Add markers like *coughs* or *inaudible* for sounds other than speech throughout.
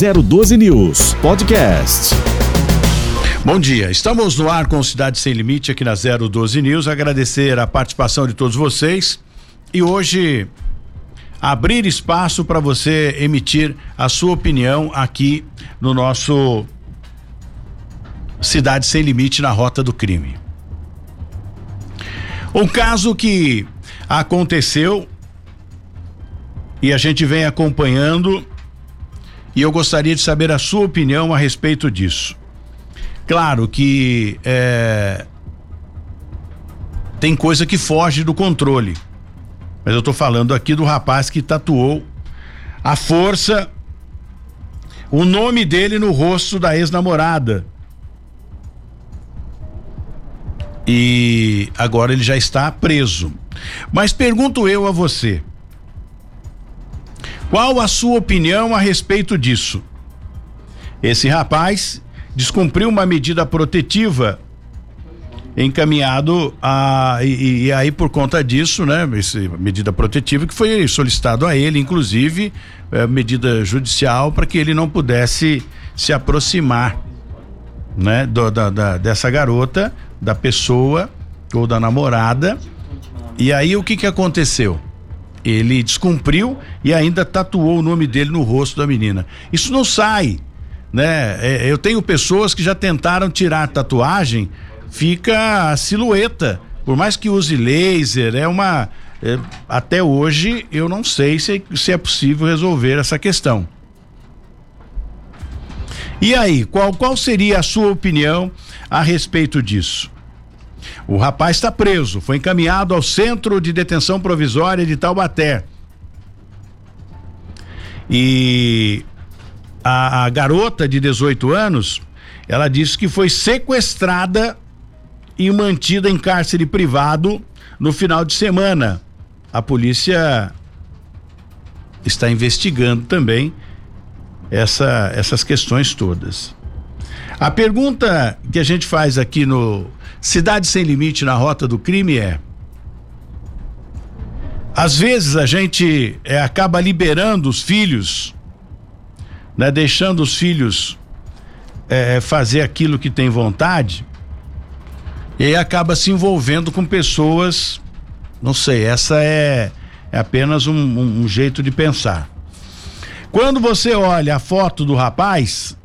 012 News Podcast. Bom dia, estamos no ar com Cidade Sem Limite aqui na 012 News. Agradecer a participação de todos vocês e hoje abrir espaço para você emitir a sua opinião aqui no nosso Cidade Sem Limite na Rota do Crime. Um caso que aconteceu e a gente vem acompanhando e eu gostaria de saber a sua opinião a respeito disso. Claro que é, tem coisa que foge do controle, mas eu estou falando aqui do rapaz que tatuou a força, o nome dele no rosto da ex-namorada. E agora ele já está preso. Mas pergunto eu a você: qual a sua opinião a respeito disso? Esse rapaz descumpriu uma medida protetiva encaminhado a e, e, aí por conta disso, né, essa medida protetiva que foi solicitado a ele, inclusive é, medida judicial para que ele não pudesse se aproximar, né, do, da, da, dessa garota, da pessoa ou da namorada. E aí o que que aconteceu? Ele descumpriu e ainda tatuou o nome dele no rosto da menina. Isso não sai, né? É, eu tenho pessoas que já tentaram tirar a tatuagem, fica a silhueta. Por mais que use laser, é uma. É, até hoje eu não sei se, se é possível resolver essa questão. E aí, qual, qual seria a sua opinião a respeito disso? O rapaz está preso, foi encaminhado ao Centro de Detenção Provisória de Taubaté. E a, a garota de 18 anos, ela disse que foi sequestrada e mantida em cárcere privado no final de semana. A polícia está investigando também essa, essas questões todas. A pergunta que a gente faz aqui no Cidade Sem Limite na Rota do Crime é. Às vezes a gente é, acaba liberando os filhos, né, deixando os filhos é, fazer aquilo que tem vontade, e aí acaba se envolvendo com pessoas, não sei, essa é, é apenas um, um, um jeito de pensar. Quando você olha a foto do rapaz,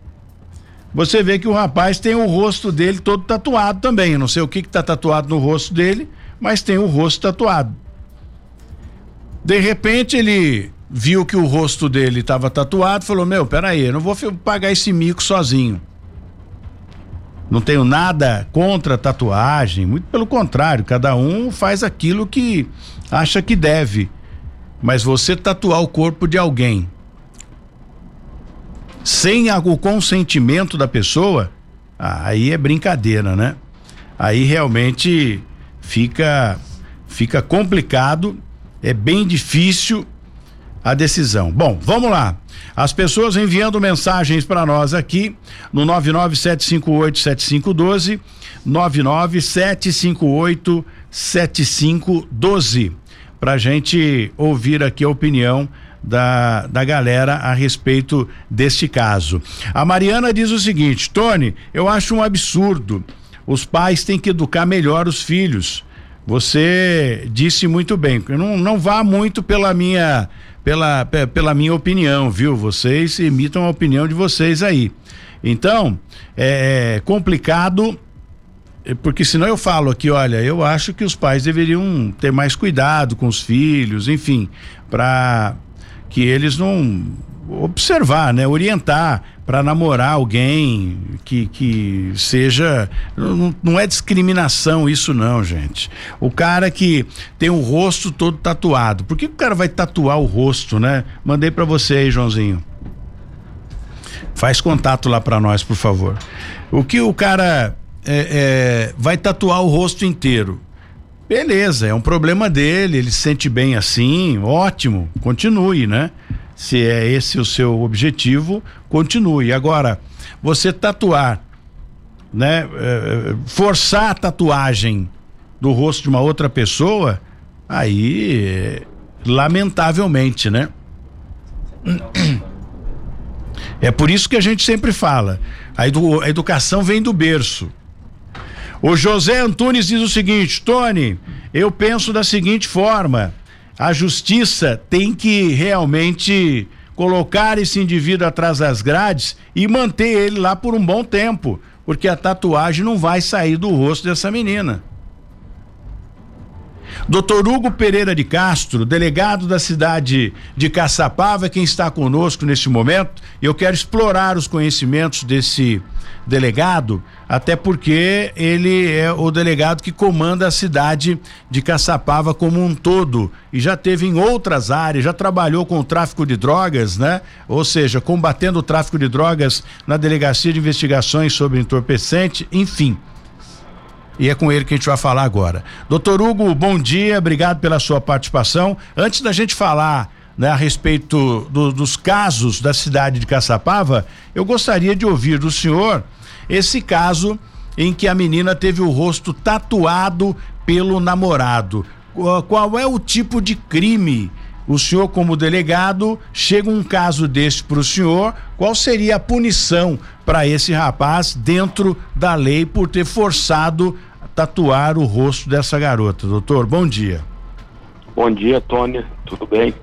você vê que o rapaz tem o rosto dele todo tatuado também. Eu não sei o que que tá tatuado no rosto dele, mas tem o rosto tatuado. De repente ele viu que o rosto dele estava tatuado, falou: "Meu, peraí, eu não vou pagar esse mico sozinho". Não tenho nada contra tatuagem, muito pelo contrário, cada um faz aquilo que acha que deve. Mas você tatuar o corpo de alguém sem o consentimento da pessoa, aí é brincadeira, né? Aí realmente fica fica complicado, é bem difícil a decisão. Bom, vamos lá. As pessoas enviando mensagens para nós aqui no 997587512, 997587512, para gente ouvir aqui a opinião da, da galera a respeito deste caso. A Mariana diz o seguinte: Tony, eu acho um absurdo. Os pais têm que educar melhor os filhos. Você disse muito bem. Não, não vá muito pela minha pela, pela minha opinião, viu? Vocês imitam a opinião de vocês aí. Então, é, é complicado, porque senão eu falo aqui, olha, eu acho que os pais deveriam ter mais cuidado com os filhos, enfim, para que eles não observar, né, orientar para namorar alguém que, que seja não, não, é discriminação isso não, gente. O cara que tem o rosto todo tatuado, por que o cara vai tatuar o rosto, né? Mandei para você aí, Joãozinho. Faz contato lá para nós, por favor. O que o cara é, é, vai tatuar o rosto inteiro? Beleza, é um problema dele, ele se sente bem assim, ótimo, continue, né? Se é esse o seu objetivo, continue. Agora, você tatuar, né? Eh, eh, forçar a tatuagem do rosto de uma outra pessoa, aí, lamentavelmente, né? É por isso que a gente sempre fala: a, edu a educação vem do berço. O José Antunes diz o seguinte: Tony, eu penso da seguinte forma: a justiça tem que realmente colocar esse indivíduo atrás das grades e manter ele lá por um bom tempo, porque a tatuagem não vai sair do rosto dessa menina. Doutor Hugo Pereira de Castro, delegado da cidade de Caçapava, quem está conosco neste momento. Eu quero explorar os conhecimentos desse delegado, até porque ele é o delegado que comanda a cidade de Caçapava como um todo e já teve em outras áreas, já trabalhou com o tráfico de drogas, né? Ou seja, combatendo o tráfico de drogas na delegacia de investigações sobre entorpecente, enfim. E é com ele que a gente vai falar agora. Doutor Hugo, bom dia, obrigado pela sua participação. Antes da gente falar né, a respeito do, dos casos da cidade de Caçapava, eu gostaria de ouvir do senhor esse caso em que a menina teve o rosto tatuado pelo namorado. Qual é o tipo de crime? O senhor, como delegado, chega um caso deste para o senhor, qual seria a punição para esse rapaz dentro da lei por ter forçado tatuar o rosto dessa garota? Doutor, bom dia. Bom dia, Tony, tudo bem?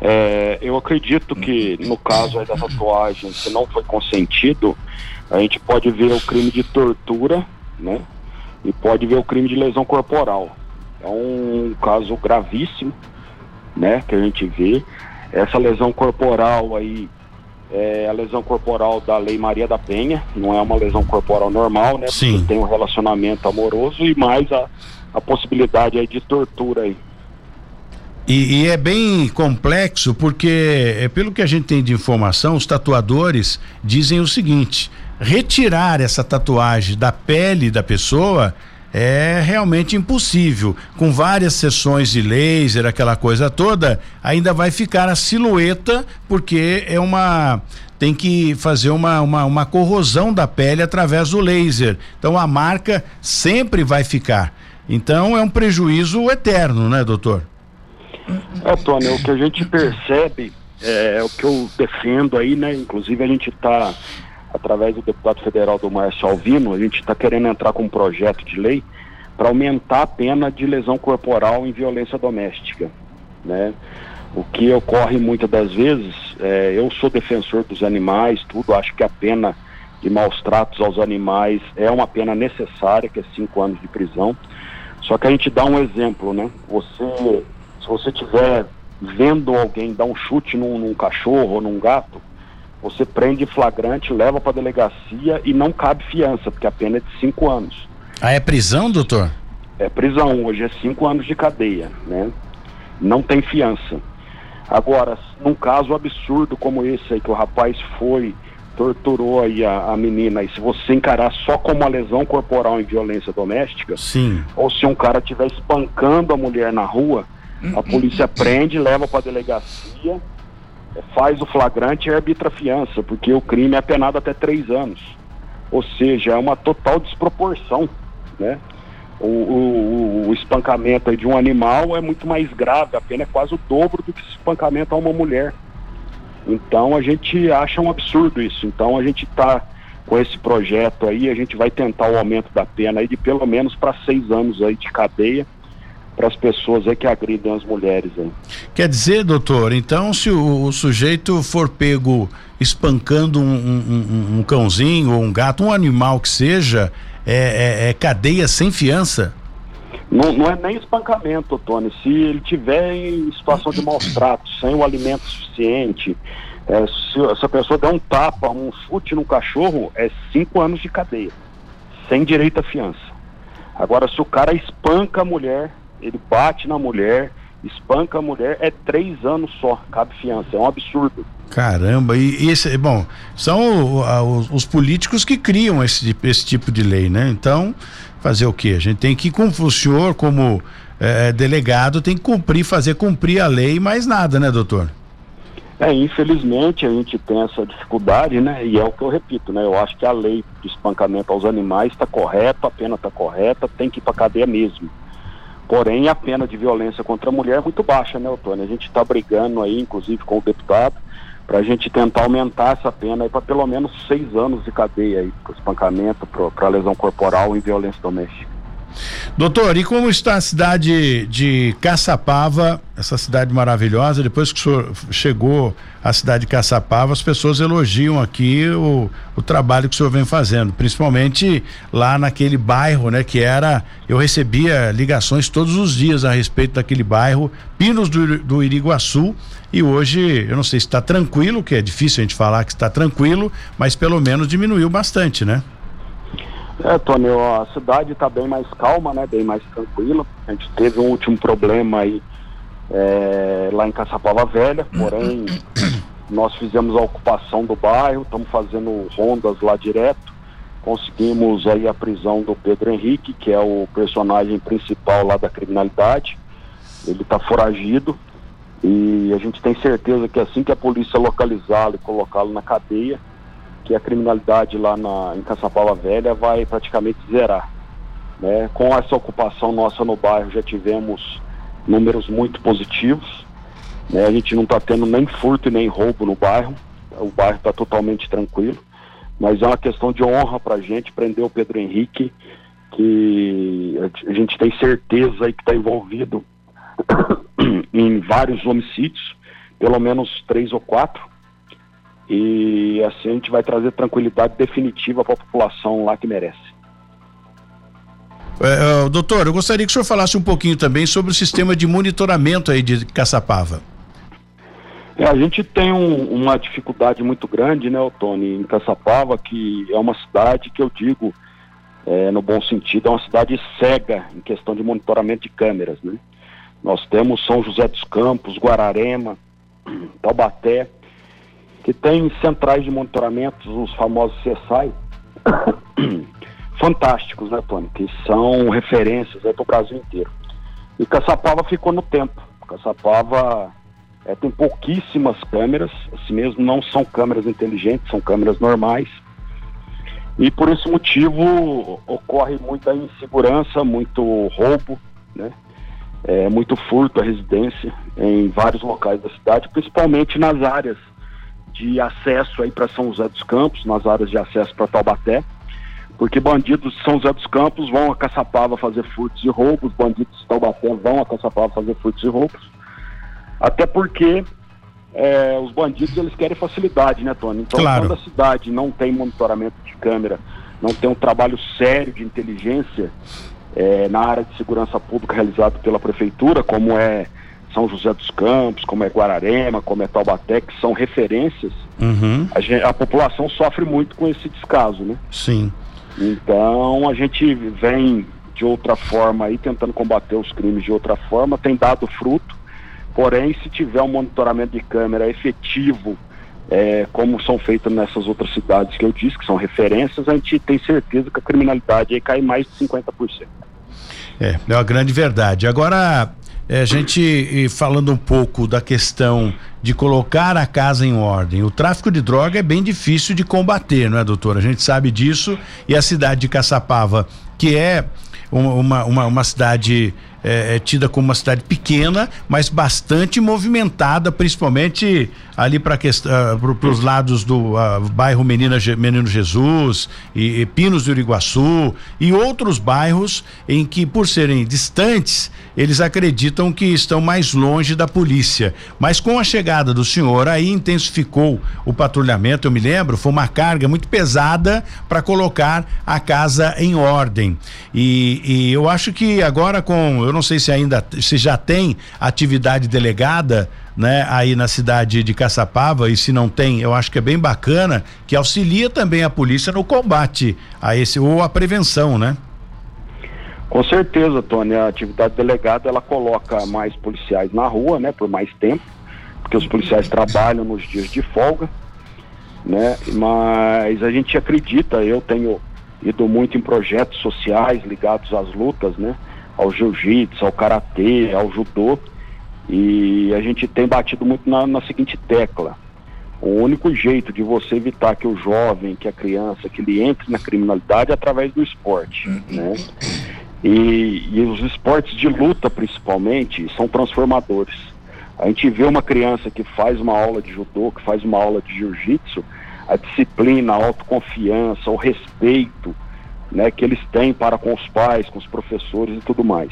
É, eu acredito que no caso da tatuagem, se não foi consentido, a gente pode ver o crime de tortura, né? E pode ver o crime de lesão corporal. É um caso gravíssimo, né? Que a gente vê. Essa lesão corporal aí é a lesão corporal da Lei Maria da Penha, não é uma lesão corporal normal, né? Sim. Porque tem um relacionamento amoroso e mais a, a possibilidade aí de tortura aí. E, e, é bem complexo porque, é, pelo que a gente tem de informação, os tatuadores dizem o seguinte: retirar essa tatuagem da pele da pessoa é realmente impossível. Com várias sessões de laser, aquela coisa toda, ainda vai ficar a silhueta, porque é uma. Tem que fazer uma, uma, uma corrosão da pele através do laser. Então a marca sempre vai ficar. Então é um prejuízo eterno, né, doutor? É, Tony, o que a gente percebe é, o que eu defendo aí, né? Inclusive a gente está, através do deputado federal do Márcio Alvino, a gente está querendo entrar com um projeto de lei para aumentar a pena de lesão corporal em violência doméstica, né? O que ocorre muitas das vezes, é, eu sou defensor dos animais, tudo, acho que a pena de maus tratos aos animais é uma pena necessária, que é cinco anos de prisão. Só que a gente dá um exemplo, né? Você se você tiver vendo alguém dar um chute num, num cachorro ou num gato, você prende flagrante, leva para delegacia e não cabe fiança, porque a pena é de cinco anos. Ah, é prisão, doutor? É prisão, hoje é cinco anos de cadeia, né? Não tem fiança. Agora, num caso absurdo como esse aí, que o rapaz foi, torturou aí a, a menina, e se você encarar só como uma lesão corporal em violência doméstica, Sim. ou se um cara estiver espancando a mulher na rua, a polícia prende, leva para a delegacia, faz o flagrante e arbitra a fiança, porque o crime é penado até três anos. Ou seja, é uma total desproporção, né? O, o, o espancamento de um animal é muito mais grave, a pena é quase o dobro do que espancamento a uma mulher. Então a gente acha um absurdo isso. Então a gente está com esse projeto aí, a gente vai tentar o aumento da pena aí de pelo menos para seis anos aí de cadeia para as pessoas aí que agridem as mulheres. Aí. Quer dizer, doutor, então se o, o sujeito for pego espancando um, um, um, cãozinho ou um gato, um animal que seja, é, é, é cadeia sem fiança? Não, não, é nem espancamento, Tony. Se ele tiver em situação de maus tratos, sem o alimento suficiente, é, se, se a pessoa der um tapa, um chute no cachorro, é cinco anos de cadeia, sem direito à fiança. Agora, se o cara espanca a mulher, ele bate na mulher, espanca a mulher, é três anos só, cabe fiança, é um absurdo. Caramba, e, e esse, bom, são os, os, políticos que criam esse, esse tipo de lei, né? Então, fazer o quê? A gente tem que, como o senhor, como é, delegado, tem que cumprir, fazer cumprir a lei, mais nada, né, doutor? É, infelizmente a gente tem essa dificuldade, né? E é o que eu repito, né? Eu acho que a lei de espancamento aos animais está correta, a pena está correta, tem que ir para cadeia mesmo. Porém, a pena de violência contra a mulher é muito baixa, né, Otônio? A gente está brigando aí, inclusive com o deputado, para a gente tentar aumentar essa pena para pelo menos seis anos de cadeia aí, para espancamento, para lesão corporal e violência doméstica. Doutor, e como está a cidade de Caçapava, essa cidade maravilhosa? Depois que o senhor chegou à cidade de Caçapava, as pessoas elogiam aqui o, o trabalho que o senhor vem fazendo, principalmente lá naquele bairro, né? Que era, eu recebia ligações todos os dias a respeito daquele bairro, Pinos do, do Iriguaçu, e hoje, eu não sei se está tranquilo, que é difícil a gente falar que está tranquilo, mas pelo menos diminuiu bastante, né? É, Tony, a cidade está bem mais calma, né? Bem mais tranquila. A gente teve um último problema aí é, lá em Caçapava Velha, porém nós fizemos a ocupação do bairro, estamos fazendo rondas lá direto. Conseguimos aí a prisão do Pedro Henrique, que é o personagem principal lá da criminalidade. Ele está foragido e a gente tem certeza que assim que a polícia localizá-lo e colocá-lo na cadeia, que a criminalidade lá na, em Caçapava Velha vai praticamente zerar. Né? Com essa ocupação nossa no bairro já tivemos números muito positivos. Né? A gente não está tendo nem furto e nem roubo no bairro. O bairro está totalmente tranquilo. Mas é uma questão de honra para a gente prender o Pedro Henrique, que a gente tem certeza aí que está envolvido *coughs* em vários homicídios, pelo menos três ou quatro e assim a gente vai trazer tranquilidade definitiva para a população lá que merece. É, uh, doutor, eu gostaria que o senhor falasse um pouquinho também sobre o sistema de monitoramento aí de Caçapava. É, a gente tem um, uma dificuldade muito grande, né, Tony, em Caçapava, que é uma cidade que eu digo, é, no bom sentido, é uma cidade cega em questão de monitoramento de câmeras, né? Nós temos São José dos Campos, Guararema, Taubaté, que tem centrais de monitoramento, os famosos CSI, *coughs* fantásticos, né, Tony? Que são referências aí para o Brasil inteiro. E Caçapava ficou no tempo. Caçapava é, tem pouquíssimas câmeras, assim mesmo não são câmeras inteligentes, são câmeras normais. E por esse motivo ocorre muita insegurança, muito roubo, né? É, muito furto à residência em vários locais da cidade, principalmente nas áreas de acesso aí para São José dos Campos, nas áreas de acesso para Taubaté, porque bandidos de São José dos Campos vão a Caçapava fazer furtos e roubos, bandidos de Taubaté vão a Caçapava fazer furtos e roubos, até porque é, os bandidos eles querem facilidade, né, Tony? Então, claro. quando a cidade não tem monitoramento de câmera, não tem um trabalho sério de inteligência é, na área de segurança pública realizado pela prefeitura, como é são José dos Campos, como é Guararema, como é Taubaté, que são referências, uhum. a, gente, a, população sofre muito com esse descaso, né? Sim. Então a gente vem de outra forma aí, tentando combater os crimes de outra forma, tem dado fruto, porém se tiver um monitoramento de câmera efetivo, é, como são feitas nessas outras cidades que eu disse, que são referências, a gente tem certeza que a criminalidade aí cai mais de 50%. É, é uma grande verdade. Agora, é, a gente falando um pouco da questão de colocar a casa em ordem. O tráfico de droga é bem difícil de combater, não é, doutor? A gente sabe disso e a cidade de Caçapava, que é uma, uma, uma cidade é, é, tida como uma cidade pequena, mas bastante movimentada, principalmente ali para uh, os lados do uh, bairro Menina, Menino Jesus e, e, Pinos do Iriguaçu e outros bairros em que, por serem distantes, eles acreditam que estão mais longe da polícia. Mas com a chegada do senhor, aí intensificou o patrulhamento. Eu me lembro, foi uma carga muito pesada para colocar a casa em ordem. E, e eu acho que agora com eu não sei se ainda se já tem atividade delegada, né, aí na cidade de Caçapava e se não tem, eu acho que é bem bacana que auxilia também a polícia no combate a esse ou a prevenção, né? Com certeza, Tony, a atividade delegada ela coloca mais policiais na rua, né, por mais tempo, porque os policiais trabalham nos dias de folga, né? Mas a gente acredita, eu tenho ido muito em projetos sociais ligados às lutas, né? Ao jiu-jitsu, ao karatê, ao judô. E a gente tem batido muito na, na, seguinte tecla. O único jeito de você evitar que o jovem, que a criança, que ele entre na criminalidade é através do esporte, né? E, e os esportes de luta, principalmente, são transformadores. A gente vê uma criança que faz uma aula de judô, que faz uma aula de jiu-jitsu, a disciplina, a autoconfiança, o respeito, né, que eles têm para com os pais, com os professores e tudo mais.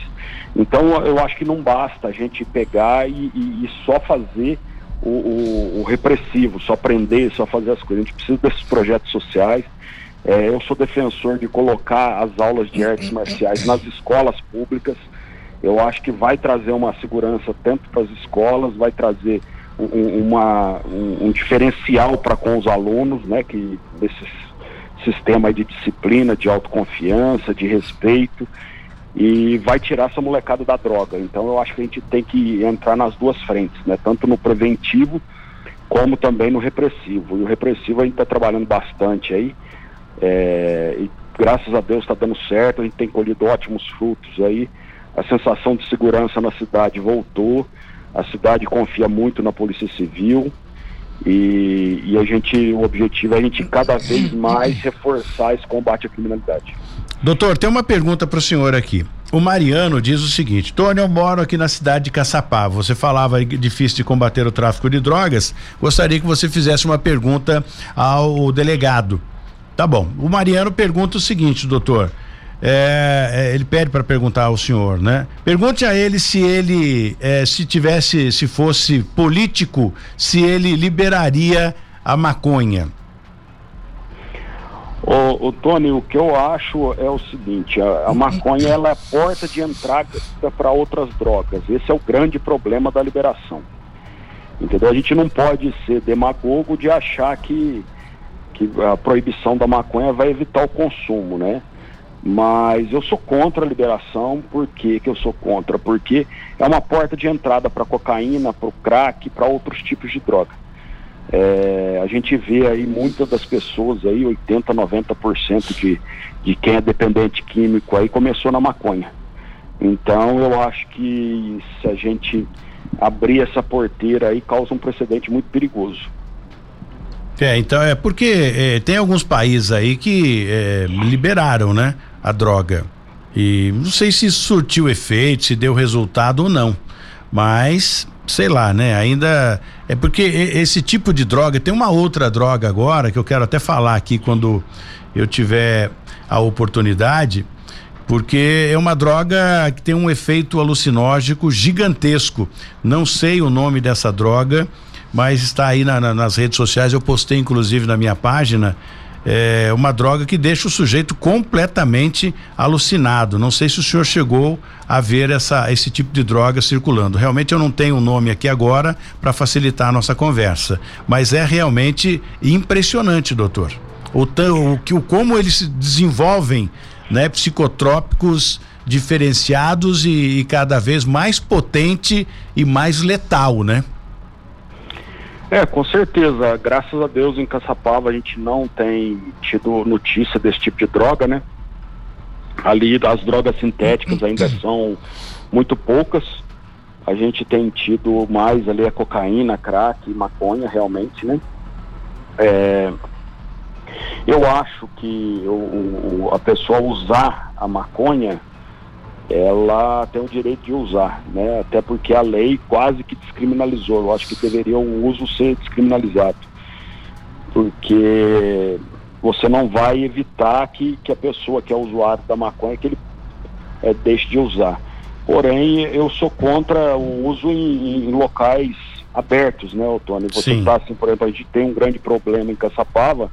Então eu acho que não basta a gente pegar e, e, e só fazer o, o, o, repressivo, só prender, só fazer as coisas. A gente precisa desses projetos sociais. É, eu sou defensor de colocar as aulas de artes marciais nas escolas públicas. Eu acho que vai trazer uma segurança tanto para as escolas, vai trazer um, uma, um, um diferencial para com os alunos, né, que desses sistema de disciplina, de autoconfiança, de respeito e vai tirar essa molecada da droga. Então eu acho que a gente tem que entrar nas duas frentes, né? Tanto no preventivo como também no repressivo. E o repressivo a gente está trabalhando bastante aí. É, e graças a Deus está dando certo, a gente tem colhido ótimos frutos aí. A sensação de segurança na cidade voltou, a cidade confia muito na Polícia Civil. E, e, a gente, o objetivo é a gente cada vez *clears throat* mais reforçar esse combate à criminalidade. Doutor, tem uma pergunta para o senhor aqui. O Mariano diz o seguinte: Tony, eu moro aqui na cidade de Caçapá. Você falava difícil de combater o tráfico de drogas. Gostaria que você fizesse uma pergunta ao delegado. Tá bom. O Mariano pergunta o seguinte, doutor. É, é, ele pede para perguntar ao senhor, né? Pergunte a ele se ele, é, se tivesse, se fosse político, se ele liberaria a maconha. O, o Tony, o que eu acho é o seguinte: a, a maconha ela é a porta de entrada para outras drogas. Esse é o grande problema da liberação. Entendeu? A gente não pode ser demagogo de achar que, que a proibição da maconha vai evitar o consumo, né? Mas eu sou contra a liberação. Por que, eu sou contra? Porque é uma porta de entrada para cocaína, para o crack, para outros tipos de droga. É, a gente vê aí muitas das pessoas aí, 80, 90% de, de quem é dependente químico aí começou na maconha. Então eu acho que se a gente abrir essa porteira aí causa um precedente muito perigoso. É, então é porque é, tem alguns países aí que é, liberaram, né? A droga. E não sei se surtiu efeito, se deu resultado ou não. Mas, sei lá, né? Ainda. É porque esse tipo de droga, tem uma outra droga agora que eu quero até falar aqui quando eu tiver a oportunidade, porque é uma droga que tem um efeito alucinógico gigantesco. Não sei o nome dessa droga, mas está aí na, na, nas redes sociais. Eu postei inclusive na minha página é uma droga que deixa o sujeito completamente alucinado. Não sei se o senhor chegou a ver essa, esse tipo de droga circulando. Realmente eu não tenho o nome aqui agora para facilitar a nossa conversa, mas é realmente impressionante, doutor. O, o, o como eles se desenvolvem, né, psicotrópicos diferenciados e, e cada vez mais potente e mais letal, né? É, com certeza. Graças a Deus em Caçapava a gente não tem tido notícia desse tipo de droga, né? Ali as drogas sintéticas ainda *coughs* são muito poucas. A gente tem tido mais ali a cocaína, crack e maconha realmente, né? É, eu acho que o, o, a pessoa usar a maconha ela tem o direito de usar, né? Até porque a lei quase que descriminalizou. Eu acho que deveria o uso ser descriminalizado. Porque você não vai evitar que, que a pessoa que é usuário da maconha que ele é, deixe de usar. Porém, eu sou contra o uso em, em locais abertos, né, Otônio? Você está assim, por exemplo, a gente tem um grande problema em Caçapava,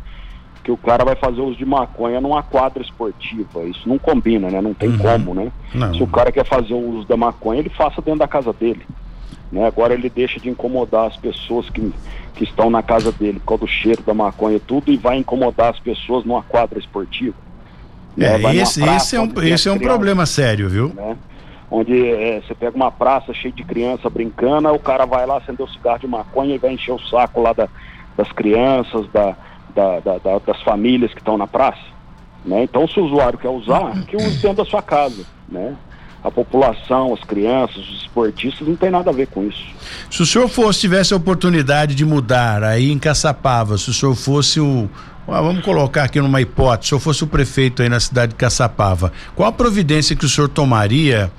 que o cara vai fazer uso de maconha numa quadra esportiva. Isso não combina, né? Não tem uhum. como, né? Não. Se o cara quer fazer o uso da maconha, ele faça dentro da casa dele. Né? Agora ele deixa de incomodar as pessoas que, que estão na casa dele por causa do cheiro da maconha e tudo e vai incomodar as pessoas numa quadra esportiva. É, né? esse, praça, esse é um, esse é um problema sério, viu? Né? Onde é, você pega uma praça cheia de criança brincando, o cara vai lá acender o cigarro de maconha e vai encher o saco lá da, das crianças, da, da, da, da, das famílias que estão na praça. Né? Então, se o usuário quer usar, que use dentro da sua casa. Né? A população, as crianças, os esportistas, não tem nada a ver com isso. Se o senhor fosse, tivesse a oportunidade de mudar aí em Caçapava, se o senhor fosse o. Vamos colocar aqui numa hipótese, se eu fosse o prefeito aí na cidade de Caçapava, qual a providência que o senhor tomaria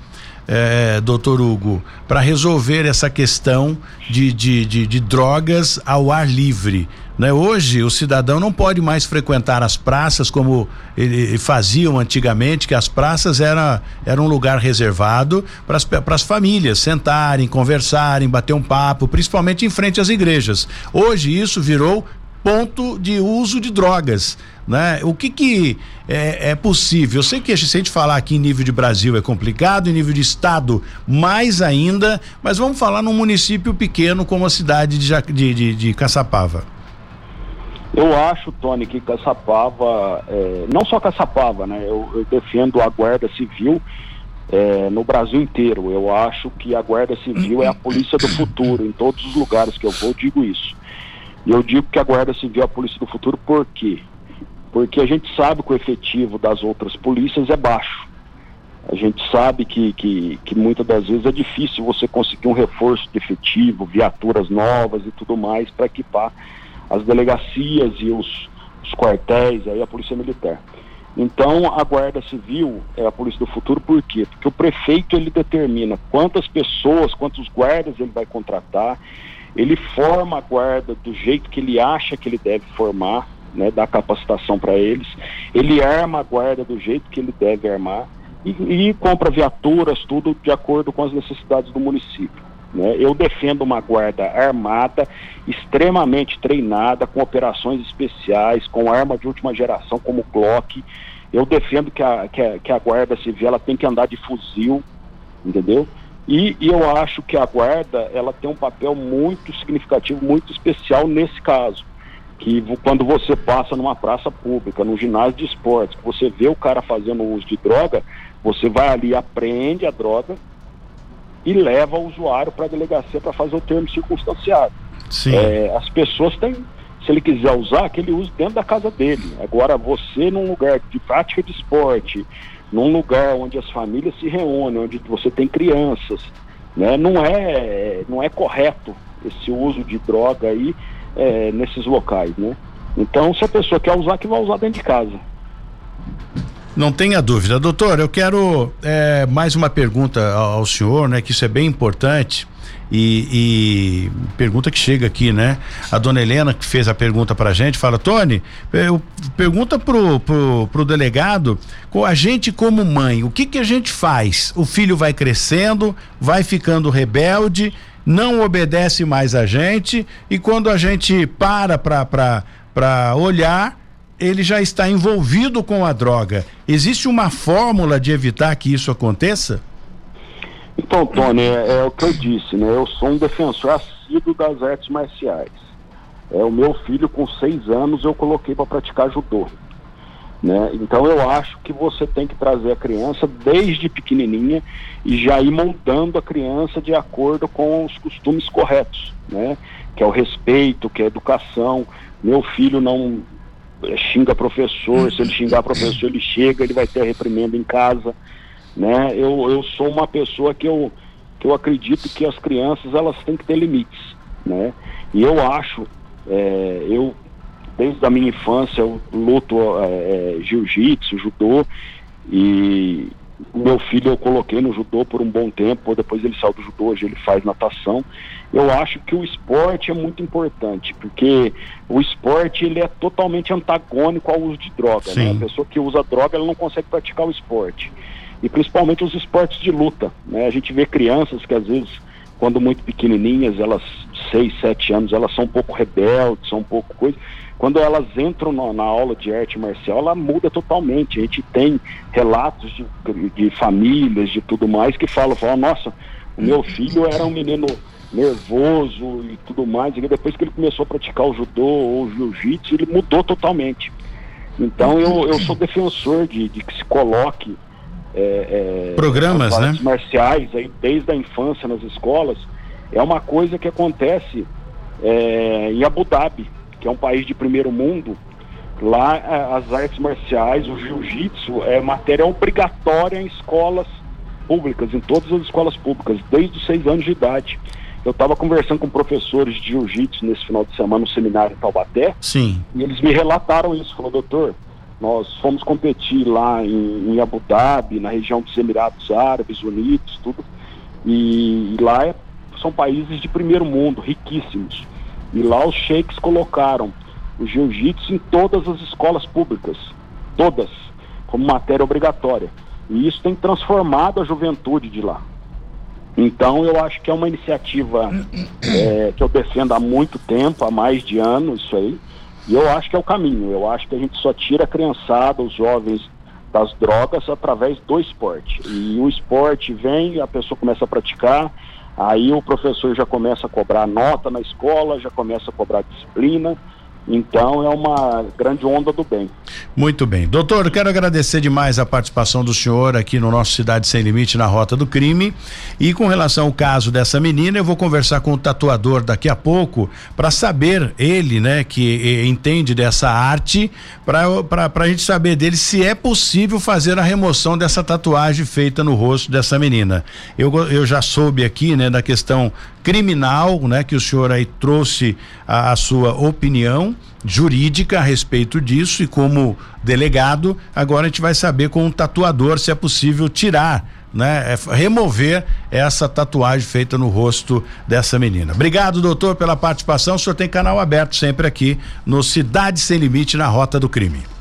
é, doutor Hugo, para resolver essa questão de, de, de, de drogas ao ar livre? Né? Hoje o cidadão não pode mais frequentar as praças como ele, faziam antigamente, que as praças era, era um lugar reservado para as famílias sentarem, conversarem, bater um papo, principalmente em frente às igrejas. Hoje isso virou ponto de uso de drogas. Né? O que, que é, é, possível? Eu sei que se a gente falar aqui em nível de Brasil é complicado, em nível de estado mais ainda, mas vamos falar num município pequeno como a cidade de, de, de, de Caçapava. Eu acho, Tony, que Caçapava, é, não só Caçapava, né? Eu, eu defendo a Guarda Civil é, no Brasil inteiro. Eu acho que a Guarda Civil é a polícia do futuro. Em todos os lugares que eu vou, digo isso. E eu digo que a Guarda Civil é a polícia do futuro por quê? Porque a gente sabe que o efetivo das outras polícias é baixo. A gente sabe que, que, que muitas das vezes é difícil você conseguir um reforço de efetivo, viaturas novas e tudo mais para equipar as delegacias e os, os quartéis, aí a Polícia Militar. Então, a Guarda Civil é a polícia do futuro, por quê? Porque o prefeito ele determina quantas pessoas, quantos guardas ele vai contratar, ele forma a guarda do jeito que ele acha que ele deve formar, né, dá capacitação para eles, ele arma a guarda do jeito que ele deve armar e, e compra viaturas, tudo de acordo com as necessidades do município. Né? Eu defendo uma guarda armada, extremamente treinada, com operações especiais, com arma de última geração como Glock. Eu defendo que a, que a, que a guarda civil ela tem que andar de fuzil, entendeu? E, e, eu acho que a guarda ela tem um papel muito significativo, muito especial nesse caso. Que quando você passa numa praça pública, num ginásio de esportes, que você vê o cara fazendo uso de droga, você vai ali, apreende a droga, e leva o usuário para a delegacia para fazer o termo circunstanciado. É, as pessoas têm, se ele quiser usar, que ele use dentro da casa dele. Agora, você num lugar de prática de esporte, num lugar onde as famílias se reúnem, onde você tem crianças, né, não, é, não é correto esse uso de droga aí é, nesses locais. Né? Então, se a pessoa quer usar, que vai usar dentro de casa. Não tenha dúvida. Doutor, eu quero é, mais uma pergunta ao, ao, senhor, né? Que isso é bem importante. E, e, pergunta que chega aqui, né? A dona Helena que fez a pergunta pra gente, fala, Tony, eu, pergunta pro, pro, pro delegado, com a gente como mãe, o que que a gente faz? O filho vai crescendo, vai ficando rebelde, não obedece mais a gente, e quando a gente para pra, pra, pra olhar, ele já está envolvido com a droga. Existe uma fórmula de evitar que isso aconteça? Então, Tony, é, é, o que eu disse, né? Eu sou um defensor assíduo das artes marciais. É, o meu filho, com seis anos, eu coloquei para praticar judô. Né? Então eu acho que você tem que trazer a criança desde pequenininha e já ir moldando a criança de acordo com os costumes corretos, né? Que é o respeito, que é a educação. Meu filho não xinga professor, se ele xingar professor, ele chega, ele vai ter reprimenda em casa, né? Eu, eu sou uma pessoa que eu, que eu acredito que as crianças, elas têm que ter limites, né? E eu acho, é, eu, desde a minha infância, eu luto é, é jiu-jitsu, judô, e meu filho eu coloquei no judô por um bom tempo, depois ele saiu do judô, hoje ele faz natação. Eu acho que o esporte é muito importante, porque o esporte ele é totalmente antagônico ao uso de droga. Né? A pessoa que usa droga ela não consegue praticar o esporte. E principalmente os esportes de luta. Né? A gente vê crianças que às vezes, quando muito pequenininhas, elas, 6, 7 anos, elas são um pouco rebeldes, são um pouco coisa quando elas entram na, na, aula de arte marcial, ela muda totalmente. A gente tem relatos de, de famílias, de tudo mais, que falam, falam, nossa, o meu filho era um menino nervoso e tudo mais, e depois que ele começou a praticar o judô ou o jiu-jitsu, ele mudou totalmente. Então eu, eu sou defensor de, de que se coloque é, é, programas né? marciais aí desde a infância nas escolas. É uma coisa que acontece é, em Abu Dhabi que é um país de primeiro mundo, lá as artes marciais, o jiu-jitsu é matéria obrigatória em escolas públicas, em todas as escolas públicas, desde os seis anos de idade. Eu estava conversando com professores de jiu-jitsu nesse final de semana no seminário em Taubaté. Sim. E eles me relataram isso. Falou, doutor, Nós fomos competir lá em, em Abu Dhabi, na região dos Emirados Árabes Unidos, tudo. E, e lá é, são países de primeiro mundo, riquíssimos. E lá os sheiks colocaram o jiu-jitsu em todas as escolas públicas, todas, como matéria obrigatória. E isso tem transformado a juventude de lá. Então eu acho que é uma iniciativa é, que eu defendo há muito tempo, há mais de ano, isso aí. E eu acho que é o caminho. Eu acho que a gente só tira a criançada, os jovens das drogas através do esporte. E o esporte vem, a pessoa começa a praticar, aí o professor já começa a cobrar nota na escola, já começa a cobrar disciplina, então é uma grande onda do bem. Muito bem. Doutor, quero agradecer demais a participação do senhor aqui no nosso Cidade Sem Limite na Rota do Crime. E com relação ao caso dessa menina, eu vou conversar com o tatuador daqui a pouco para saber, ele, né, que entende dessa arte, para a gente saber dele se é possível fazer a remoção dessa tatuagem feita no rosto dessa menina. Eu, eu já soube aqui, né, da questão criminal, né, que o senhor aí trouxe a, a sua opinião jurídica a respeito disso e como delegado, agora a gente vai saber com o tatuador se é possível tirar né, é, remover essa tatuagem feita no rosto dessa menina. Obrigado, doutor, pela participação. O senhor tem canal aberto sempre aqui no Cidade Sem Limite, na Rota do Crime.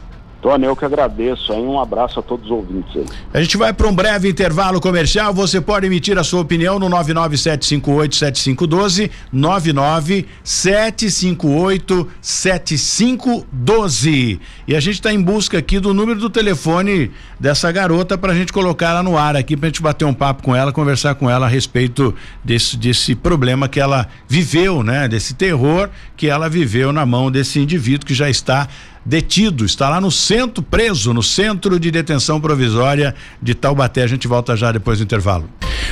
Tony, eu que agradeço. Um abraço a todos os ouvintes. Aí. A gente vai para um breve intervalo comercial. Você pode emitir a sua opinião no 997587512, 997587512. E a gente está em busca aqui do número do telefone dessa garota para a gente colocar ela no ar aqui, para a gente bater um papo com ela, conversar com ela a respeito desse, desse problema que ela viveu, né? Desse terror que ela viveu na mão desse indivíduo que já está detido, está lá no centro, preso, no centro de detenção provisória de Taubaté. A gente volta já depois do intervalo.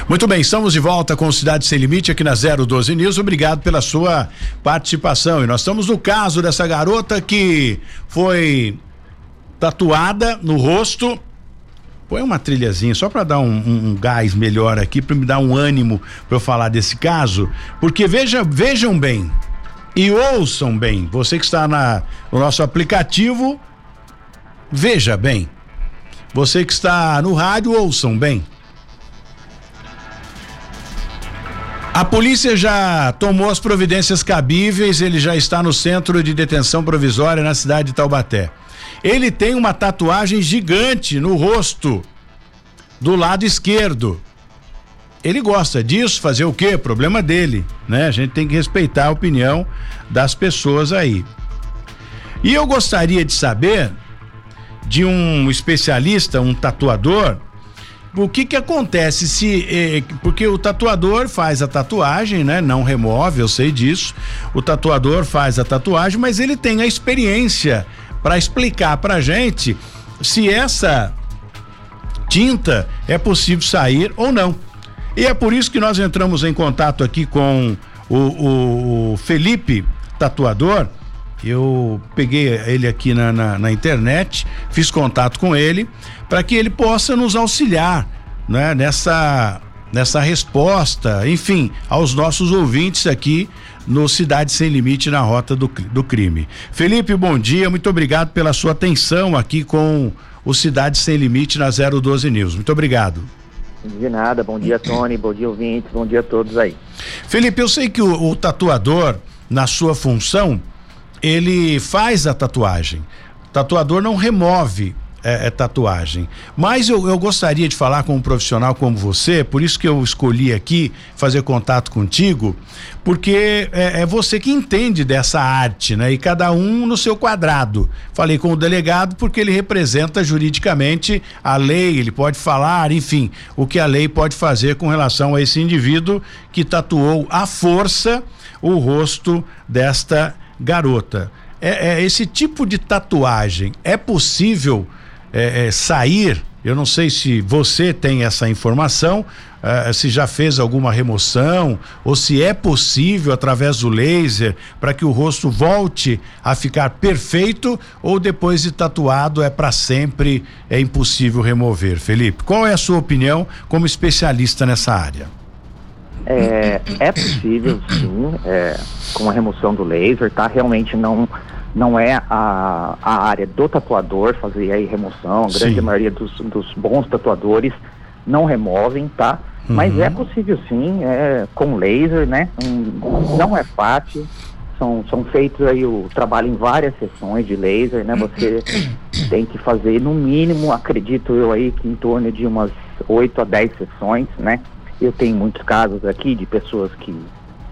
Muito bem, estamos de volta com Cidade Sem Limite aqui na 012 News. Obrigado pela sua participação. E nós estamos no caso dessa garota que foi tatuada no rosto. Põe uma trilhazinha só para dar um, um, um, gás melhor aqui, para me dar um ânimo para eu falar desse caso, porque veja, vejam bem, e ouçam bem. Você que está na, no nosso aplicativo, veja bem. Você que está no rádio, ouçam bem. A polícia já tomou as providências cabíveis, ele já está no centro de detenção provisória na cidade de Taubaté. Ele tem uma tatuagem gigante no rosto, do lado esquerdo ele gosta disso, fazer o quê? Problema dele, né? A gente tem que respeitar a opinião das pessoas aí. E eu gostaria de saber de um especialista, um tatuador, o que que acontece se eh, porque o tatuador faz a tatuagem, né? Não remove, eu sei disso. O tatuador faz a tatuagem, mas ele tem a experiência para explicar pra gente se essa tinta é possível sair ou não. E é por isso que nós entramos em contato aqui com o, o, Felipe Tatuador. Eu peguei ele aqui na, na, na internet, fiz contato com ele para que ele possa nos auxiliar né, nessa, nessa resposta, enfim, aos nossos ouvintes aqui no Cidade Sem Limite na Rota do, do Crime. Felipe, bom dia, muito obrigado pela sua atenção aqui com o Cidade Sem Limite na 012 News. Muito obrigado. De nada, bom dia Tony, bom dia ouvintes, bom dia a todos aí. Felipe, eu sei que o, o tatuador, na sua função, ele faz a tatuagem. O tatuador não remove é, é, tatuagem. Mas eu, eu gostaria de falar com um profissional como você, por isso que eu escolhi aqui fazer contato contigo, porque é, é, você que entende dessa arte, né? E cada um no seu quadrado. Falei com o delegado porque ele representa juridicamente a lei, ele pode falar, enfim, o que a lei pode fazer com relação a esse indivíduo que tatuou à força o rosto desta garota. É, é, esse tipo de tatuagem é possível é, é, sair, eu não sei se você tem essa informação, é, se já fez alguma remoção ou se é possível através do laser para que o rosto volte a ficar perfeito ou depois de tatuado é para sempre é impossível remover. Felipe, qual é a sua opinião como especialista nessa área? É, é possível sim, é, com a remoção do laser, tá? Realmente não não é a, a área do tatuador fazer aí remoção, a grande Sim. maioria dos, dos bons tatuadores não removem, tá? Mas Uhum. é possível sim, é, com laser, né? Um, não é fácil, são, são feitos aí o trabalho em várias sessões de laser, né? Você *coughs* tem que fazer no mínimo, acredito eu aí, que em torno de umas 8 a 10 sessões, né? Eu tenho muitos casos aqui de pessoas que,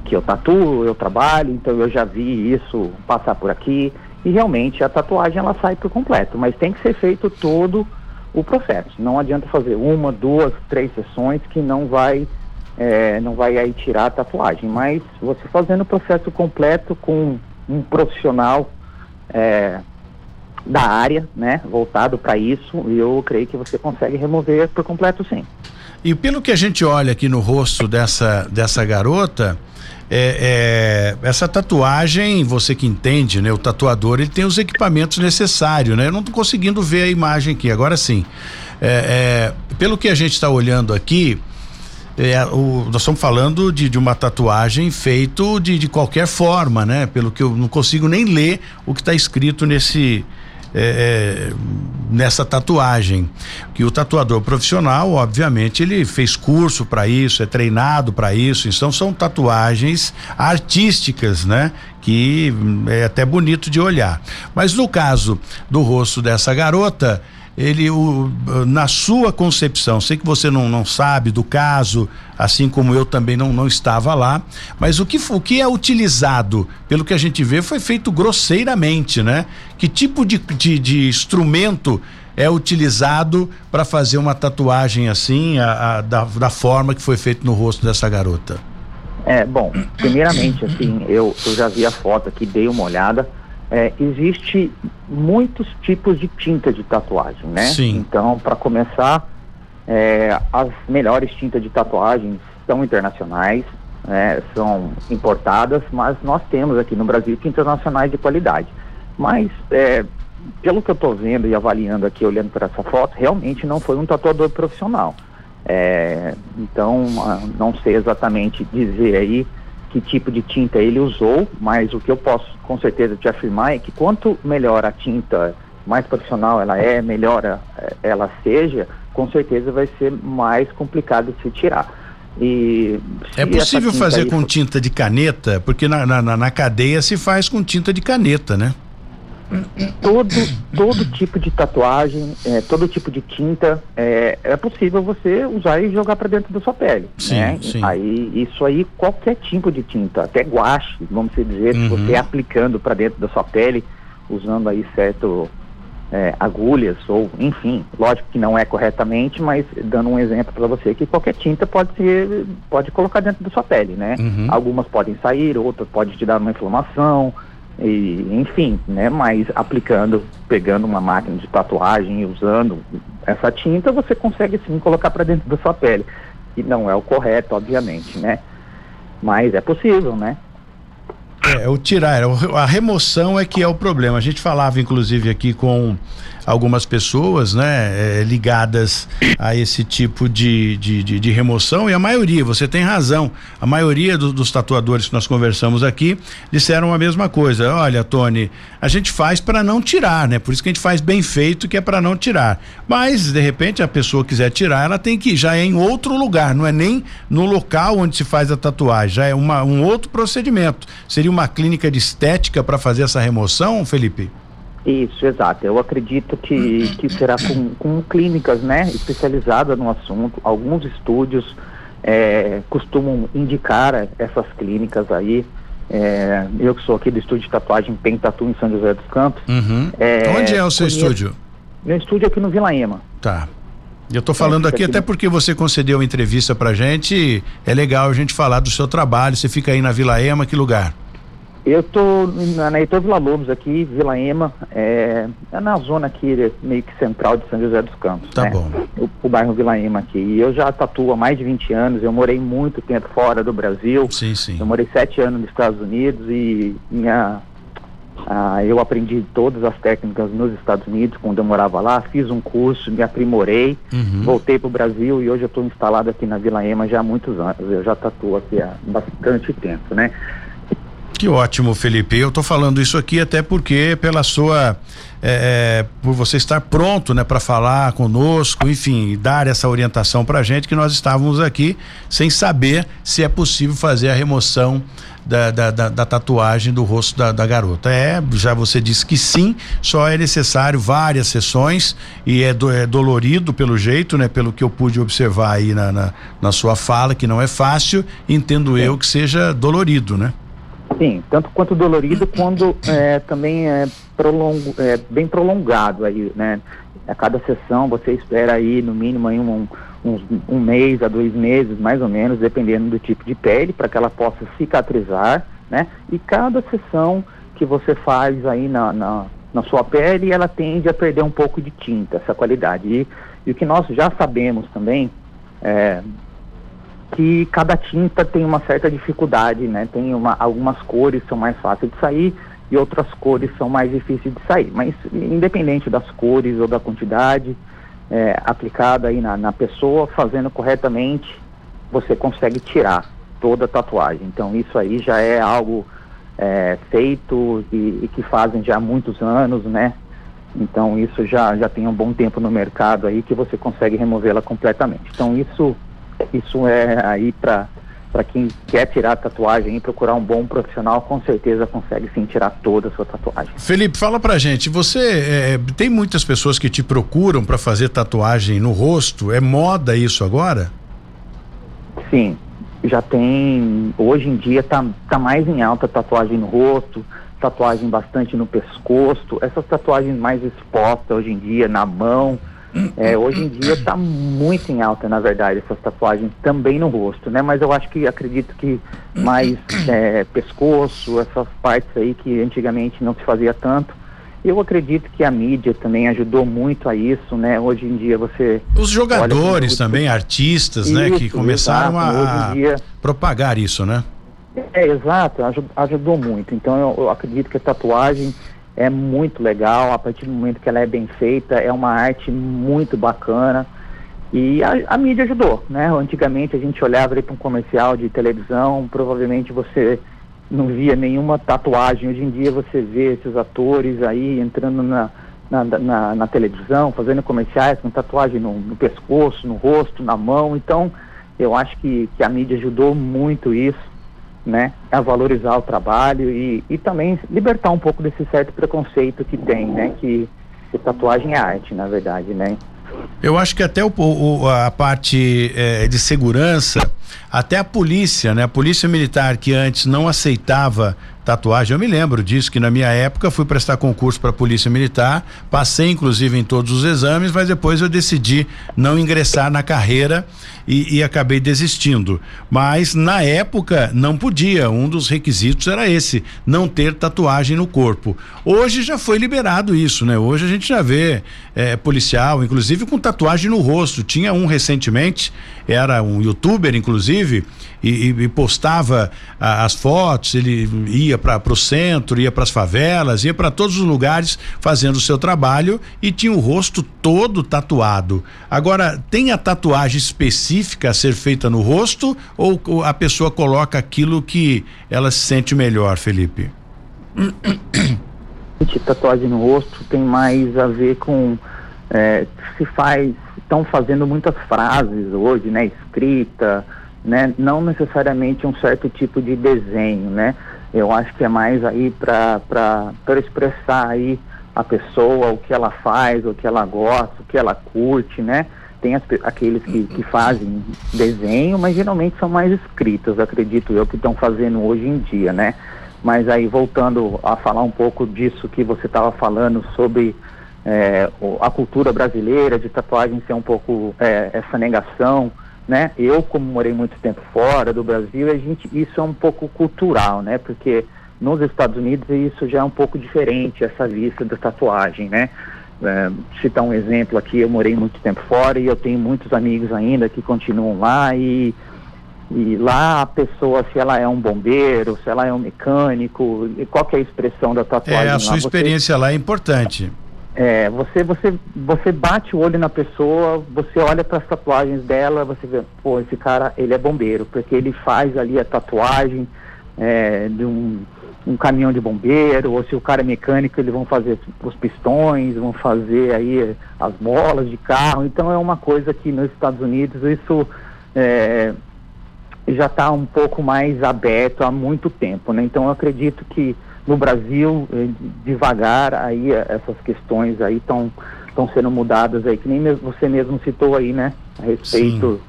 que eu tatuo, eu trabalho, então eu já vi isso passar por aqui. E realmente a tatuagem ela sai por completo, mas tem que ser feito todo o processo. Não adianta fazer uma, duas, três sessões que não vai é, não vai aí tirar a tatuagem. Mas você fazendo o processo completo com um profissional é, da área, né, voltado para isso, eu creio que você consegue remover por completo sim. E pelo que a gente olha aqui no rosto dessa, dessa garota, é, é, essa tatuagem, você que entende, né? O tatuador, ele tem os equipamentos necessários, né? Eu não tô conseguindo ver a imagem aqui, agora sim. É, é, pelo que a gente está olhando aqui, é, o- nós estamos falando de, de uma tatuagem feito de, de qualquer forma, né? Pelo que eu não consigo nem ler o que está escrito nesse é, é, nessa tatuagem. Que o tatuador profissional, obviamente, ele fez curso para isso, é treinado para isso. Então são tatuagens artísticas, né? Que é até bonito de olhar. Mas no caso do rosto dessa garota, ele o, na sua concepção, sei que você não, não sabe do caso, assim como eu também não, não estava lá, mas o que, o que é utilizado, pelo que a gente vê, foi feito grosseiramente, né? Que tipo de, de, de instrumento é utilizado para fazer uma tatuagem assim, a, a- da, da forma que foi feito no rosto dessa garota? É, bom, primeiramente, assim, eu, eu já vi a foto aqui, dei uma olhada. É, existe muitos tipos de tinta de tatuagem, né? Sim. Então, para começar, é, as melhores tintas de tatuagem são internacionais, né, são importadas, mas nós temos aqui no Brasil tintas nacionais de qualidade. Mas, é, pelo que eu estou vendo e avaliando aqui, olhando para essa foto, realmente não foi um tatuador profissional. É, então, ah, não sei exatamente dizer aí que tipo de tinta ele usou, mas o que eu posso com certeza te afirmar é que quanto melhor a tinta, mais profissional ela é, melhor eh, ela seja, com certeza vai ser mais complicado de se tirar. E É possível fazer aí com tinta de caneta? Porque na, na, na cadeia se faz com tinta de caneta, né? Todo, todo tipo de tatuagem, é, todo tipo de tinta, é, é possível você usar e jogar para dentro da sua pele. Sim, né? sim. Aí, isso aí, qualquer tipo de tinta, até guache, vamos dizer, Uhum. você aplicando para dentro da sua pele, usando aí certo é, agulhas ou, enfim, lógico que não é corretamente, mas dando um exemplo para você que qualquer tinta pode ser, pode colocar dentro da sua pele, né? Uhum. Algumas podem sair, outras podem te dar uma inflamação, e, enfim, né? Mas aplicando, pegando uma máquina de tatuagem e usando essa tinta, você consegue sim colocar para dentro da sua pele. E não é o correto, obviamente, né? Mas é possível, né? É, o tirar, o- a remoção é que é o problema. A gente falava, inclusive, aqui com algumas pessoas, né, é, ligadas a esse tipo de, de, de, de remoção, e a maioria, você tem razão, a maioria do- dos tatuadores que nós conversamos aqui disseram a mesma coisa. Olha, Tony, a gente faz para não tirar, né? Por isso que a gente faz bem feito, que é para não tirar. Mas, de repente, a pessoa quiser tirar, ela tem que ir já é em outro lugar, não é nem no local onde se faz a tatuagem, já é uma, um outro procedimento. Seria uma clínica de estética para fazer essa remoção, Felipe? Isso, exato. Eu acredito que, que será com, com clínicas né, especializadas no assunto. Alguns estúdios é, costumam indicar essas clínicas aí. É, eu que sou aqui do estúdio de tatuagem Pentatu em São José dos Campos. Uhum. É, Onde é o seu conheço- estúdio? Meu estúdio é aqui no Vila Ema. Tá. Eu tô falando fica aqui até porque você concedeu uma entrevista pra gente. É legal a gente falar do seu trabalho. Você fica aí na Vila Ema, que lugar? Eu tô na, Heitor Vila Lobos aqui, Vila Ema, é, é na zona aqui meio que central de São José dos Campos. Tá né? bom. o, o bairro Vila Ema aqui. E eu já tatuo há mais de 20 anos, eu morei muito tempo fora do Brasil. Sim, sim. Eu morei sete anos nos Estados Unidos e minha, ah, eu aprendi todas as técnicas nos Estados Unidos quando eu morava lá, fiz um curso, me aprimorei, Uhum. voltei para o Brasil e hoje eu estou instalado aqui na Vila Ema já há muitos anos. Eu já tatuo aqui há bastante tempo, né? Que ótimo, Felipe. Eu estou falando isso aqui até porque pela sua é, é, por você estar pronto, né, para falar conosco, enfim, dar essa orientação para gente que nós estávamos aqui sem saber se é possível fazer a remoção da, da, da, da tatuagem do rosto da, da, garota. É, já você disse que sim, só é necessário várias sessões e é, do, é dolorido pelo jeito, né? Pelo que eu pude observar aí na, na, na sua fala, que não é fácil, entendo eu que seja dolorido, né? Sim, tanto quanto dolorido, quando é, também é, prolongo, é bem prolongado aí, né? A cada sessão você espera aí no mínimo aí um, um, um mês a dois meses, mais ou menos, dependendo do tipo de pele, para que ela possa cicatrizar, né? E cada sessão que você faz aí na, na, na, sua pele, ela tende a perder um pouco de tinta, essa qualidade. E, e o que nós já sabemos também é que cada tinta tem uma certa dificuldade, né? Tem uma, algumas cores são mais fáceis de sair e outras cores são mais difíceis de sair. Mas independente das cores ou da quantidade é, aplicada aí na, na pessoa, fazendo corretamente, você consegue tirar toda a tatuagem. Então isso aí já é algo é, feito e, e, que fazem já há muitos anos, né? Então isso já, já tem um bom tempo no mercado aí que você consegue removê-la completamente. Então isso, isso é aí para para quem quer tirar a tatuagem e procurar um bom profissional, com certeza consegue sim tirar toda a sua tatuagem. Felipe, fala pra gente, você é, tem muitas pessoas que te procuram para fazer tatuagem no rosto? É moda isso agora? Sim, já tem, hoje em dia tá, tá mais em alta tatuagem no rosto, tatuagem bastante no pescoço, essas tatuagens mais expostas hoje em dia na mão, é, hoje em dia está muito em alta, na verdade, essas tatuagens também no rosto, né? Mas eu acho que acredito que mais é, pescoço, essas partes aí que antigamente não se fazia tanto. Eu acredito que a mídia também ajudou muito a isso, né? Hoje em dia você. Os jogadores também, artistas, isso, né? Que começaram exato, a dia... propagar isso, né? É, exato, ajudou muito. Então eu, eu acredito que a tatuagem é muito legal, a partir do momento que ela é bem feita, é uma arte muito bacana. E a, a mídia ajudou, né? Antigamente a gente olhava para um comercial de televisão, provavelmente você não via nenhuma tatuagem. Hoje em dia você vê esses atores aí entrando na, na, na, na televisão, fazendo comerciais com tatuagem no, no, pescoço, no rosto, na mão. Então, eu acho que, que a mídia ajudou muito isso né, a valorizar o trabalho e, e também libertar um pouco desse certo preconceito que tem, né, que, que tatuagem é arte, na verdade, né. Eu acho que até o, o, a parte é, de segurança, até a polícia, né? A polícia militar que antes não aceitava tatuagem. Eu me lembro disso, que na minha época fui prestar concurso para a Polícia Militar, passei inclusive em todos os exames, mas depois eu decidi não ingressar na carreira e, e acabei desistindo. Mas na época não podia, um dos requisitos era esse, não ter tatuagem no corpo. Hoje já foi liberado isso, né? Hoje a gente já vê é, policial, inclusive com tatuagem no rosto. Tinha um recentemente, era um youtuber, inclusive, e, e postava a, as fotos, ele ia para o centro, ia para as favelas, ia para todos os lugares fazendo o seu trabalho e tinha o rosto todo tatuado. Agora, tem a tatuagem específica a ser feita no rosto ou, ou a pessoa coloca aquilo que ela se sente melhor, Felipe? Tatuagem no rosto tem mais a ver com é, se faz estão fazendo muitas frases hoje, né, escrita, né, não necessariamente um certo tipo de desenho, né. Eu acho que é mais aí para expressar aí a pessoa, o que ela faz, o que ela gosta, o que ela curte, né? Tem as, aqueles que, que fazem desenho, mas geralmente são mais escritos, acredito eu, que estão fazendo hoje em dia, né? Mas aí, voltando a falar um pouco disso que você estava falando sobre é, a cultura brasileira de tatuagem ser um pouco é, essa negação, né? Eu, como morei muito tempo fora do Brasil, a gente, isso é um pouco cultural, né? Porque nos Estados Unidos isso já é um pouco diferente, essa vista da tatuagem, né? É, citar um exemplo aqui, eu morei muito tempo fora e eu tenho muitos amigos ainda que continuam lá e, e lá a pessoa, se ela é um bombeiro, se ela é um mecânico, qual é a expressão da tatuagem? É, a sua lá, experiência você... lá é importante. É, você, você, você bate o olho na pessoa, você olha para as tatuagens dela, você vê, pô, esse cara, ele é bombeiro, porque ele faz ali a tatuagem é, de, um, um caminhão de bombeiro, ou se o cara é mecânico, eles vão fazer os pistões, vão fazer aí as molas de carro. Então é uma coisa que nos Estados Unidos isso é, já está um pouco mais aberto há muito tempo, né? Então eu acredito que no Brasil, eh, devagar, aí eh, essas questões aí estão estão sendo mudadas aí, que nem você mesmo citou aí, né? A respeito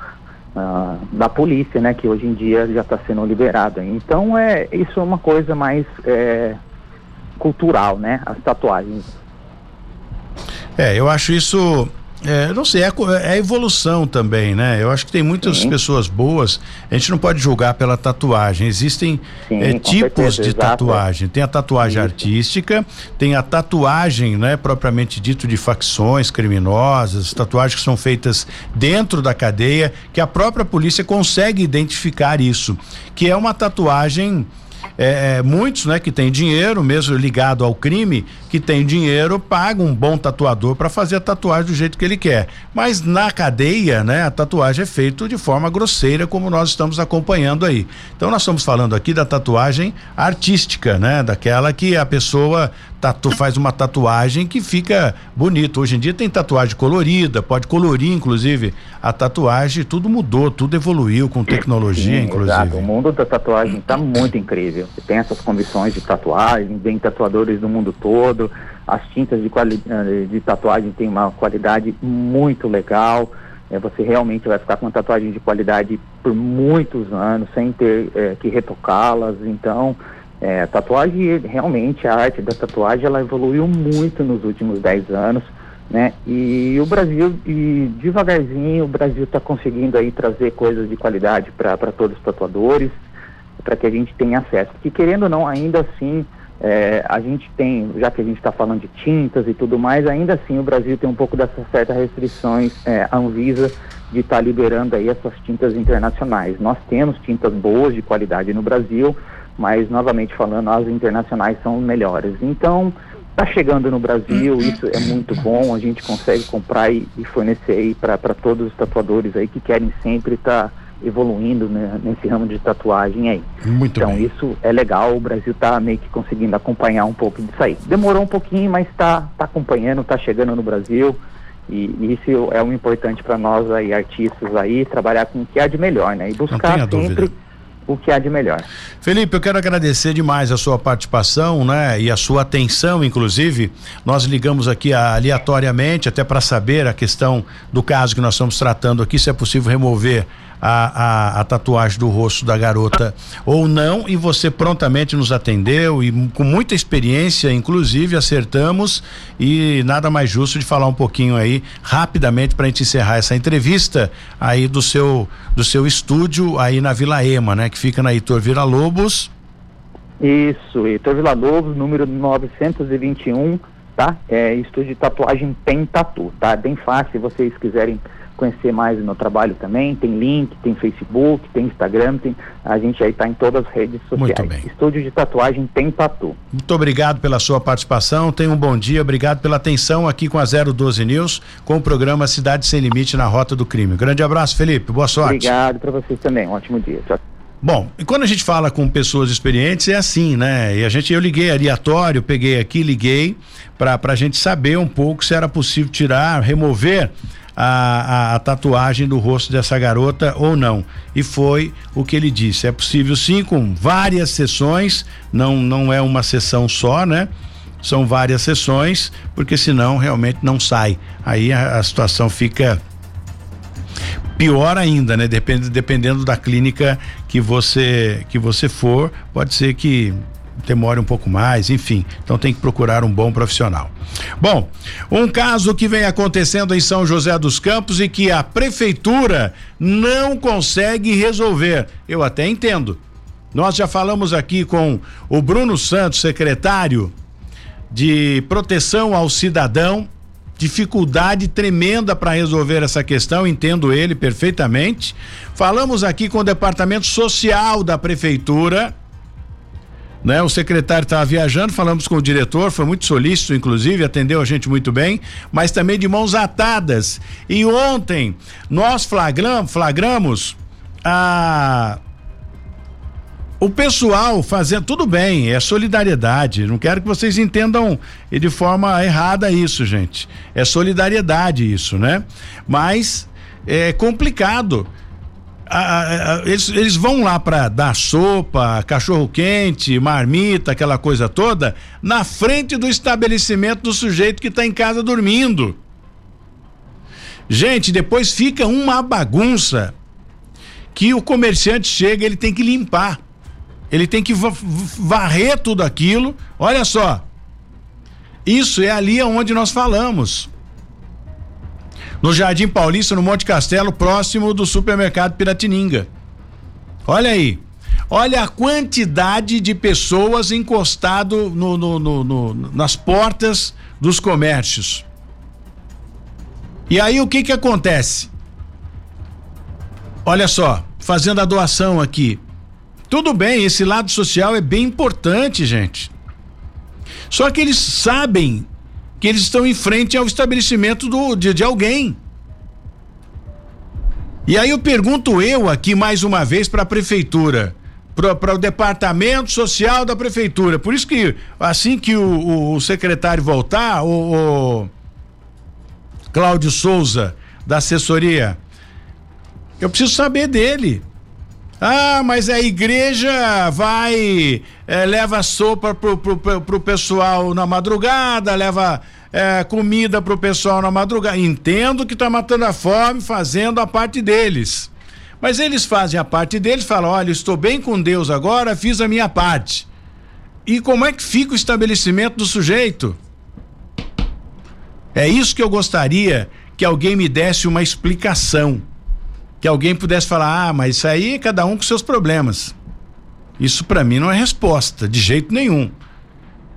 uh, da polícia, né? Que hoje em dia já está sendo liberado. Então, é, isso é uma coisa mais é, cultural, né? As tatuagens. É, eu acho isso é, não sei, é, é evolução também, né? Eu acho que tem muitas Sim. pessoas boas, a gente não pode julgar pela tatuagem. Existem Sim, é, tipos certeza, de tatuagem. Tem a tatuagem Isso. artística, tem a tatuagem, né, propriamente dito, de facções criminosas, tatuagens que são feitas dentro da cadeia, que a própria polícia consegue identificar isso, que é uma tatuagem é, é, muitos, né, que tem dinheiro, mesmo ligado ao crime, que tem dinheiro, paga um bom tatuador para fazer a tatuagem do jeito que ele quer. Mas na cadeia, né, a tatuagem é feita de forma grosseira, como nós estamos acompanhando aí. Então nós estamos falando aqui da tatuagem artística, né, daquela que a pessoa tatu, faz uma tatuagem que fica bonito. Hoje em dia tem tatuagem colorida, pode colorir, inclusive, a tatuagem, tudo mudou, tudo evoluiu com tecnologia, Sim, inclusive. Exato. O mundo da tatuagem está muito incrível. Você tem essas condições de tatuagem, vem tatuadores do mundo todo, as tintas de, quali eh, de tatuagem têm uma qualidade muito legal. É, você realmente vai ficar com uma tatuagem de qualidade por muitos anos, sem ter é, que retocá-las. Então, é, tatuagem, realmente, a arte da tatuagem, ela evoluiu muito nos últimos 10 anos, né? E o Brasil, e devagarzinho, o Brasil está conseguindo aí trazer coisas de qualidade para todos os tatuadores, para que a gente tenha acesso. Porque, querendo ou não, ainda assim, é, a gente tem, já que a gente está falando de tintas e tudo mais, ainda assim o Brasil tem um pouco dessas certas restrições, é, a Anvisa de estar tá liberando aí essas tintas internacionais. Nós temos tintas boas de qualidade no Brasil, mas novamente falando, as internacionais são melhores. Então, está chegando no Brasil, uhum. isso é muito bom, a gente consegue comprar e, e fornecer aí para todos os tatuadores aí que querem sempre estar tá evoluindo né, nesse ramo de tatuagem aí. Muito então bem. isso é legal, o Brasil está meio que conseguindo acompanhar um pouco disso aí. Demorou um pouquinho, mas está tá acompanhando, está chegando no Brasil. E, isso é o importante para nós aí, artistas aí, trabalhar com o que há de melhor, né? E buscar sempre dúvida o que há de melhor. Felipe, eu quero agradecer demais a sua participação, né, e a sua atenção, inclusive. Nós ligamos aqui aleatoriamente até para saber a questão do caso que nós estamos tratando aqui, se é possível remover a, a, a, tatuagem do rosto da garota ou não, e você prontamente nos atendeu e com muita experiência, inclusive, acertamos e nada mais justo de falar um pouquinho aí rapidamente para a gente encerrar essa entrevista aí do seu do seu estúdio aí na Vila Ema, né, que fica na Heitor Vila Lobos. Isso, Heitor Vila Lobos, número 921, tá? É estúdio de tatuagem Pen Tatu, tá? Bem fácil, se vocês quiserem conhecer mais o meu trabalho também, tem link, tem Facebook, tem Instagram, tem, a gente aí está em todas as redes sociais. Muito bem. Estúdio de tatuagem tem tatu. Muito obrigado pela sua participação, tenha um bom dia, obrigado pela atenção aqui com a 012 News, com o programa Cidade Sem Limite na Rota do Crime. Grande abraço, Felipe, boa sorte. Obrigado para vocês também, um ótimo dia. Tchau. Bom, e quando a gente fala com pessoas experientes é assim, né? E a gente, eu liguei aleatório, peguei aqui, liguei para a gente saber um pouco se era possível tirar, remover a, a, a, tatuagem do rosto dessa garota ou não. E foi o que ele disse. É possível sim, com várias sessões, não, não é uma sessão só, né? São várias sessões, porque senão realmente não sai. Aí a, a situação fica pior ainda, né? Depende, dependendo da clínica que você que você for, pode ser que demore um pouco mais, enfim. Então tem que procurar um bom profissional. Bom, um caso que vem acontecendo em São José dos Campos e que a prefeitura não consegue resolver. Eu até entendo. Nós já falamos aqui com o Bruno Santos, secretário de Proteção ao Cidadão, dificuldade tremenda para resolver essa questão, entendo ele perfeitamente. Falamos aqui com o departamento social da prefeitura né? O secretário estava viajando, falamos com o diretor, foi muito solícito, inclusive, atendeu a gente muito bem, mas também de mãos atadas. E ontem nós flagram, flagramos a o pessoal fazendo tudo bem, é solidariedade. Não quero que vocês entendam de forma errada isso, gente. É solidariedade isso, né? Mas é complicado. Eles, eles vão lá para dar sopa, cachorro quente, marmita, aquela coisa toda, na frente do estabelecimento do sujeito que está em casa dormindo. Gente, depois fica uma bagunça que o comerciante chega, ele tem que limpar. Ele tem que varrer tudo aquilo. Olha só. Isso é ali onde nós falamos. No Jardim Paulista, no Monte Castelo, próximo do supermercado Piratininga. Olha aí. Olha a quantidade de pessoas encostado no, no, no, nas portas dos comércios. E aí o que que acontece? Olha só, fazendo a doação aqui. Tudo bem, esse lado social é bem importante, gente. Só que eles sabem que eles estão em frente ao estabelecimento do, de, de alguém. E aí eu pergunto eu aqui mais uma vez para a prefeitura, para o departamento social da prefeitura. Por isso que assim que o, o, o secretário voltar, o, o Cláudio Souza da assessoria, eu preciso saber dele. Ah, mas a igreja vai, é, leva sopa pro, pro, pro, pessoal na madrugada, leva é, comida pro pessoal na madrugada. Entendo que tá matando a fome, fazendo a parte deles. Mas eles fazem a parte deles, falam: olha, estou bem com Deus agora, fiz a minha parte. E como é que fica o estabelecimento do sujeito? É isso que eu gostaria que alguém me desse uma explicação que alguém pudesse falar: ah, mas isso aí é cada um com seus problemas. Isso para mim não é resposta, de jeito nenhum.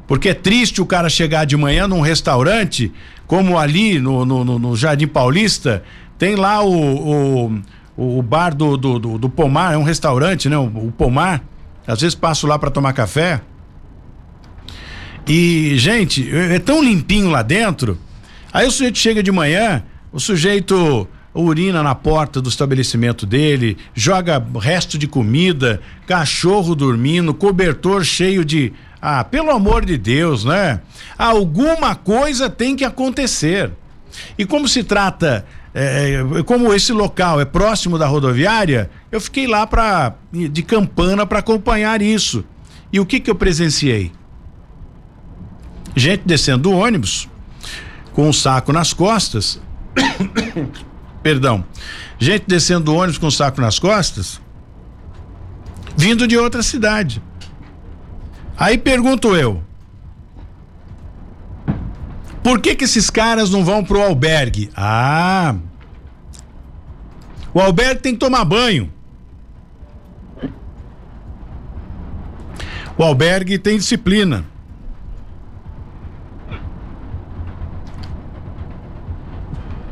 Porque é triste o cara chegar de manhã num restaurante, como ali no, no, no Jardim Paulista, tem lá o, o, o bar do, do, do, do, Pomar, é um restaurante, né? O, o Pomar. Às vezes passo lá para tomar café. E, gente, é, é tão limpinho lá dentro. Aí o sujeito chega de manhã, o sujeito urina na porta do estabelecimento dele, joga resto de comida, cachorro dormindo, cobertor cheio de. Ah, pelo amor de Deus, né? Alguma coisa tem que acontecer. E como se trata, é, como esse local é próximo da rodoviária, eu fiquei lá para de campana para acompanhar isso. E o que que eu presenciei? Gente descendo do ônibus com um saco nas costas perdão, gente descendo do ônibus com saco nas costas, vindo de outra cidade. Aí pergunto eu, por que que esses caras não vão pro albergue? Ah, o albergue tem que tomar banho. O albergue tem disciplina.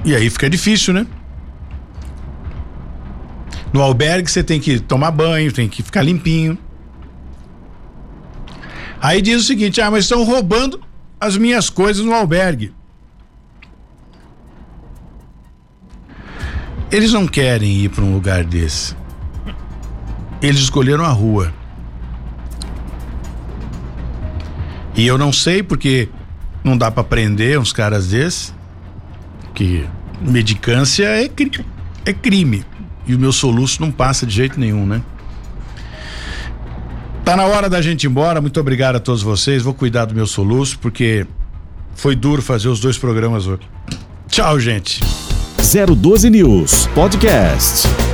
E aí fica difícil, né? No albergue você tem que tomar banho, tem que ficar limpinho. Aí diz o seguinte: ah, mas estão roubando as minhas coisas no albergue. Eles não querem ir para um lugar desse. Eles escolheram a rua. E eu não sei porque não dá para prender uns caras desses. Que medicância é, é crime e o meu soluço não passa de jeito nenhum, né? Tá na hora da gente ir embora. Muito obrigado a todos vocês. Vou cuidar do meu soluço porque foi duro fazer os dois programas hoje. Tchau, gente. 012 News Podcast.